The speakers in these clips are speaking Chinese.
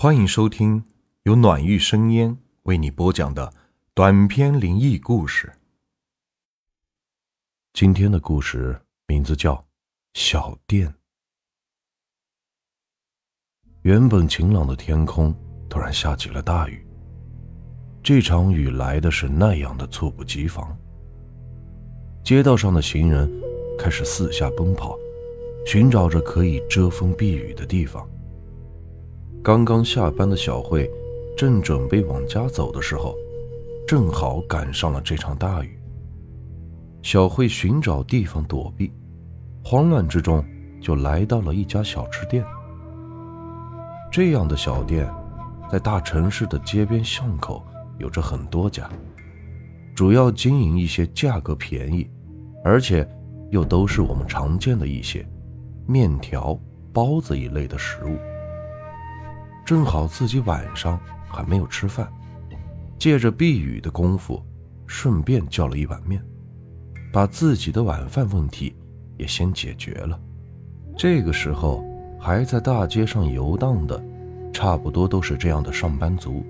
欢迎收听由暖玉生烟为你播讲的短篇灵异故事。今天的故事名字叫《小店》。原本晴朗的天空突然下起了大雨，这场雨来的是那样的猝不及防。街道上的行人开始四下奔跑，寻找着可以遮风避雨的地方。刚刚下班的小慧，正准备往家走的时候，正好赶上了这场大雨。小慧寻找地方躲避，慌乱之中就来到了一家小吃店。这样的小店，在大城市的街边巷口有着很多家，主要经营一些价格便宜，而且又都是我们常见的一些面条、包子一类的食物。正好自己晚上还没有吃饭，借着避雨的功夫，顺便叫了一碗面，把自己的晚饭问题也先解决了。这个时候还在大街上游荡的，差不多都是这样的上班族，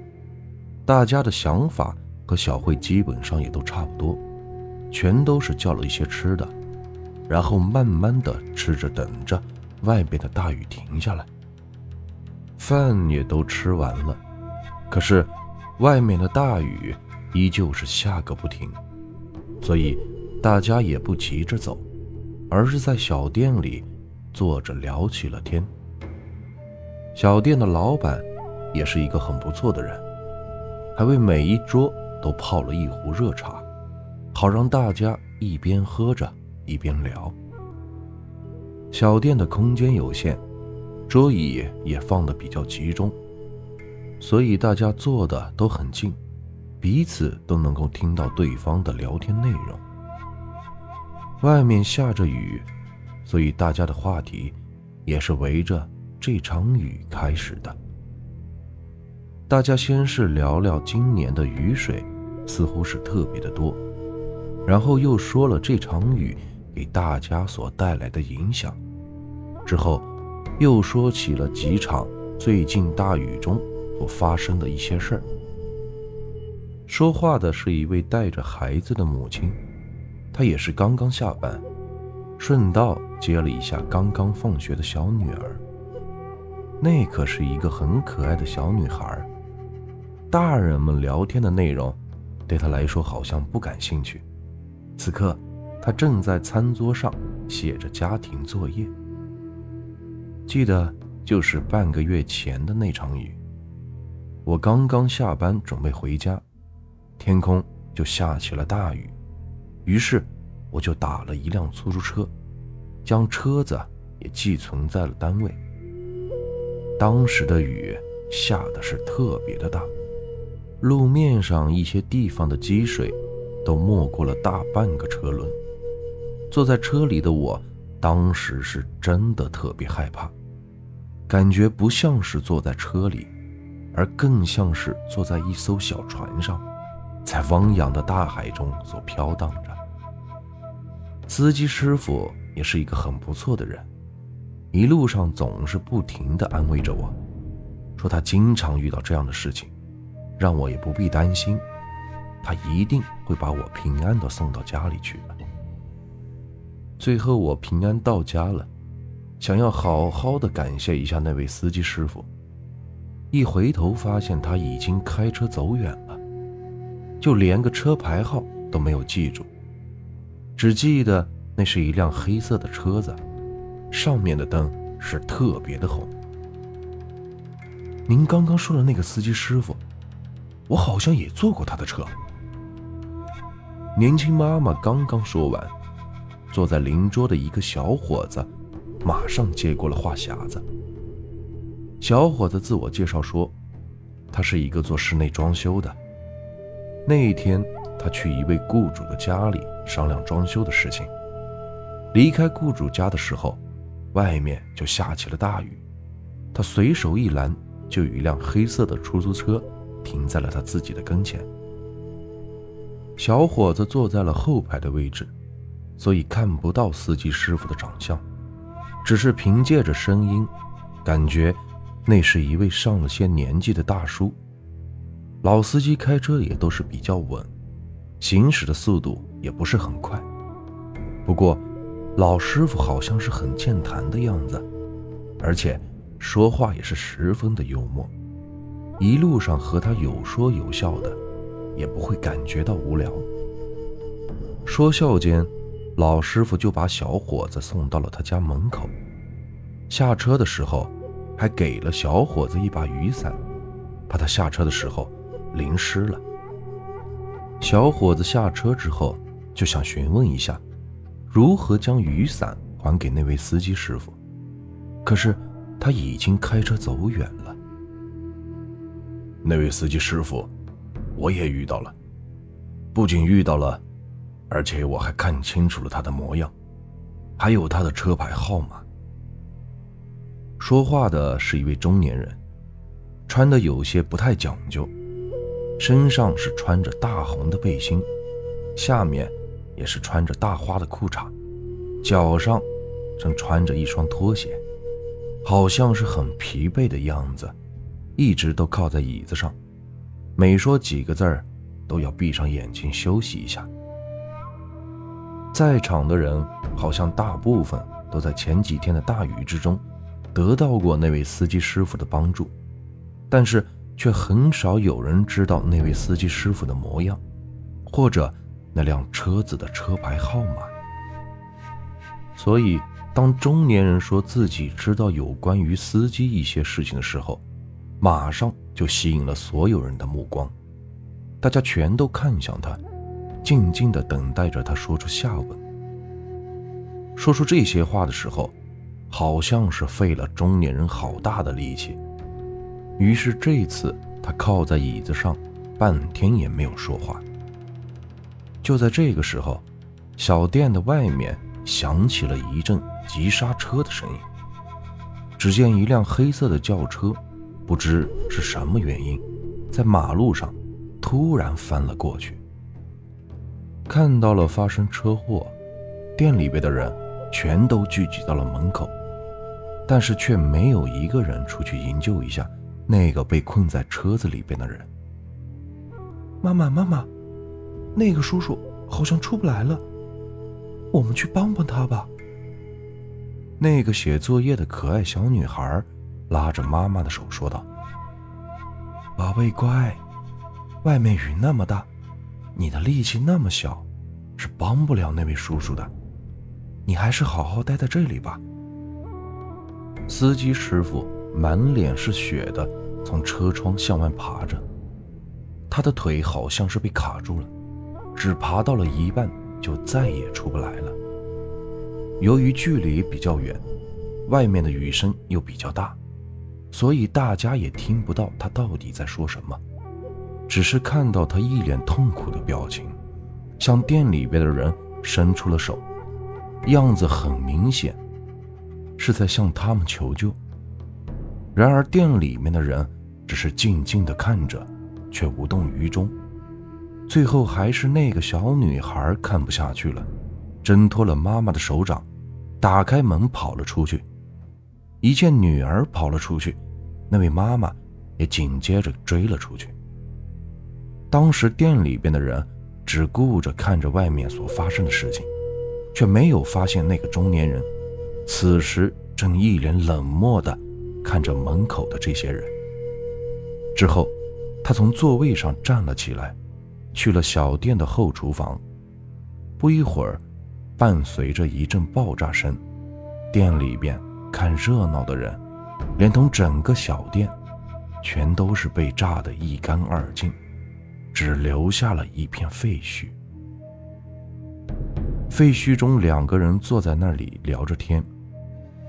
大家的想法和小慧基本上也都差不多，全都是叫了一些吃的，然后慢慢的吃着，等着外边的大雨停下来。饭也都吃完了，可是外面的大雨依旧是下个不停，所以大家也不急着走，而是在小店里坐着聊起了天。小店的老板也是一个很不错的人，还为每一桌都泡了一壶热茶，好让大家一边喝着一边聊。小店的空间有限。桌椅也放的比较集中，所以大家坐的都很近，彼此都能够听到对方的聊天内容。外面下着雨，所以大家的话题也是围着这场雨开始的。大家先是聊聊今年的雨水似乎是特别的多，然后又说了这场雨给大家所带来的影响，之后。又说起了几场最近大雨中所发生的一些事儿。说话的是一位带着孩子的母亲，她也是刚刚下班，顺道接了一下刚刚放学的小女儿。那可是一个很可爱的小女孩。大人们聊天的内容，对她来说好像不感兴趣。此刻，她正在餐桌上写着家庭作业。记得就是半个月前的那场雨，我刚刚下班准备回家，天空就下起了大雨，于是我就打了一辆出租车，将车子也寄存在了单位。当时的雨下的是特别的大，路面上一些地方的积水都没过了大半个车轮。坐在车里的我，当时是真的特别害怕。感觉不像是坐在车里，而更像是坐在一艘小船上，在汪洋的大海中所飘荡着。司机师傅也是一个很不错的人，一路上总是不停地安慰着我，说他经常遇到这样的事情，让我也不必担心，他一定会把我平安地送到家里去的。最后我平安到家了。想要好好的感谢一下那位司机师傅，一回头发现他已经开车走远了，就连个车牌号都没有记住，只记得那是一辆黑色的车子，上面的灯是特别的红。您刚刚说的那个司机师傅，我好像也坐过他的车。年轻妈妈刚刚说完，坐在邻桌的一个小伙子。马上接过了话匣子。小伙子自我介绍说，他是一个做室内装修的。那一天，他去一位雇主的家里商量装修的事情。离开雇主家的时候，外面就下起了大雨。他随手一拦，就有一辆黑色的出租车停在了他自己的跟前。小伙子坐在了后排的位置，所以看不到司机师傅的长相。只是凭借着声音，感觉那是一位上了些年纪的大叔。老司机开车也都是比较稳，行驶的速度也不是很快。不过，老师傅好像是很健谈的样子，而且说话也是十分的幽默。一路上和他有说有笑的，也不会感觉到无聊。说笑间，老师傅就把小伙子送到了他家门口。下车的时候，还给了小伙子一把雨伞，怕他下车的时候。淋湿了。小伙子下车之后就想询问一下，如何将雨伞还给那位司机师傅，可是他已经开车走远了。那位司机师傅，我也遇到了，不仅遇到了，而且我还看清楚了他的模样，还有他的车牌号码。说话的是一位中年人，穿的有些不太讲究。身上是穿着大红的背心，下面也是穿着大花的裤衩，脚上正穿着一双拖鞋，好像是很疲惫的样子，一直都靠在椅子上，每说几个字儿，都要闭上眼睛休息一下。在场的人好像大部分都在前几天的大雨之中，得到过那位司机师傅的帮助，但是。却很少有人知道那位司机师傅的模样，或者那辆车子的车牌号码。所以，当中年人说自己知道有关于司机一些事情的时候，马上就吸引了所有人的目光。大家全都看向他，静静的等待着他说出下文。说出这些话的时候，好像是费了中年人好大的力气。于是这次他靠在椅子上，半天也没有说话。就在这个时候，小店的外面响起了一阵急刹车的声音。只见一辆黑色的轿车，不知是什么原因，在马路上突然翻了过去。看到了发生车祸，店里边的人全都聚集到了门口，但是却没有一个人出去营救一下。那个被困在车子里边的人，妈妈，妈妈，那个叔叔好像出不来了，我们去帮帮他吧。那个写作业的可爱小女孩拉着妈妈的手说道：“宝贝乖，外面雨那么大，你的力气那么小，是帮不了那位叔叔的，你还是好好待在这里吧。”司机师傅满脸是血的。从车窗向外爬着，他的腿好像是被卡住了，只爬到了一半就再也出不来了。由于距离比较远，外面的雨声又比较大，所以大家也听不到他到底在说什么，只是看到他一脸痛苦的表情，向店里边的人伸出了手，样子很明显是在向他们求救。然而店里面的人。只是静静的看着，却无动于衷。最后还是那个小女孩看不下去了，挣脱了妈妈的手掌，打开门跑了出去。一见女儿跑了出去，那位妈妈也紧接着追了出去。当时店里边的人只顾着看着外面所发生的事情，却没有发现那个中年人此时正一脸冷漠的看着门口的这些人。之后，他从座位上站了起来，去了小店的后厨房。不一会儿，伴随着一阵爆炸声，店里边看热闹的人，连同整个小店，全都是被炸得一干二净，只留下了一片废墟。废墟中，两个人坐在那里聊着天，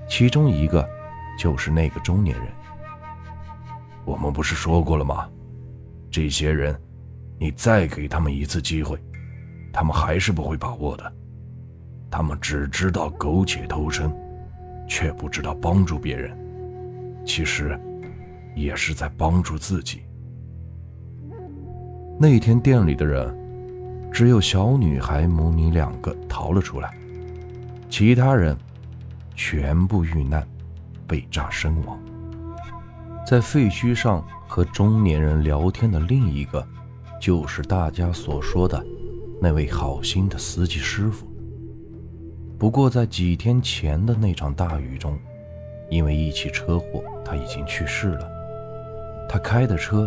其中一个就是那个中年人。我们不是说过了吗？这些人，你再给他们一次机会，他们还是不会把握的。他们只知道苟且偷生，却不知道帮助别人。其实，也是在帮助自己。那天店里的人，只有小女孩母女两个逃了出来，其他人全部遇难，被炸身亡。在废墟上和中年人聊天的另一个，就是大家所说的那位好心的司机师傅。不过，在几天前的那场大雨中，因为一起车祸，他已经去世了。他开的车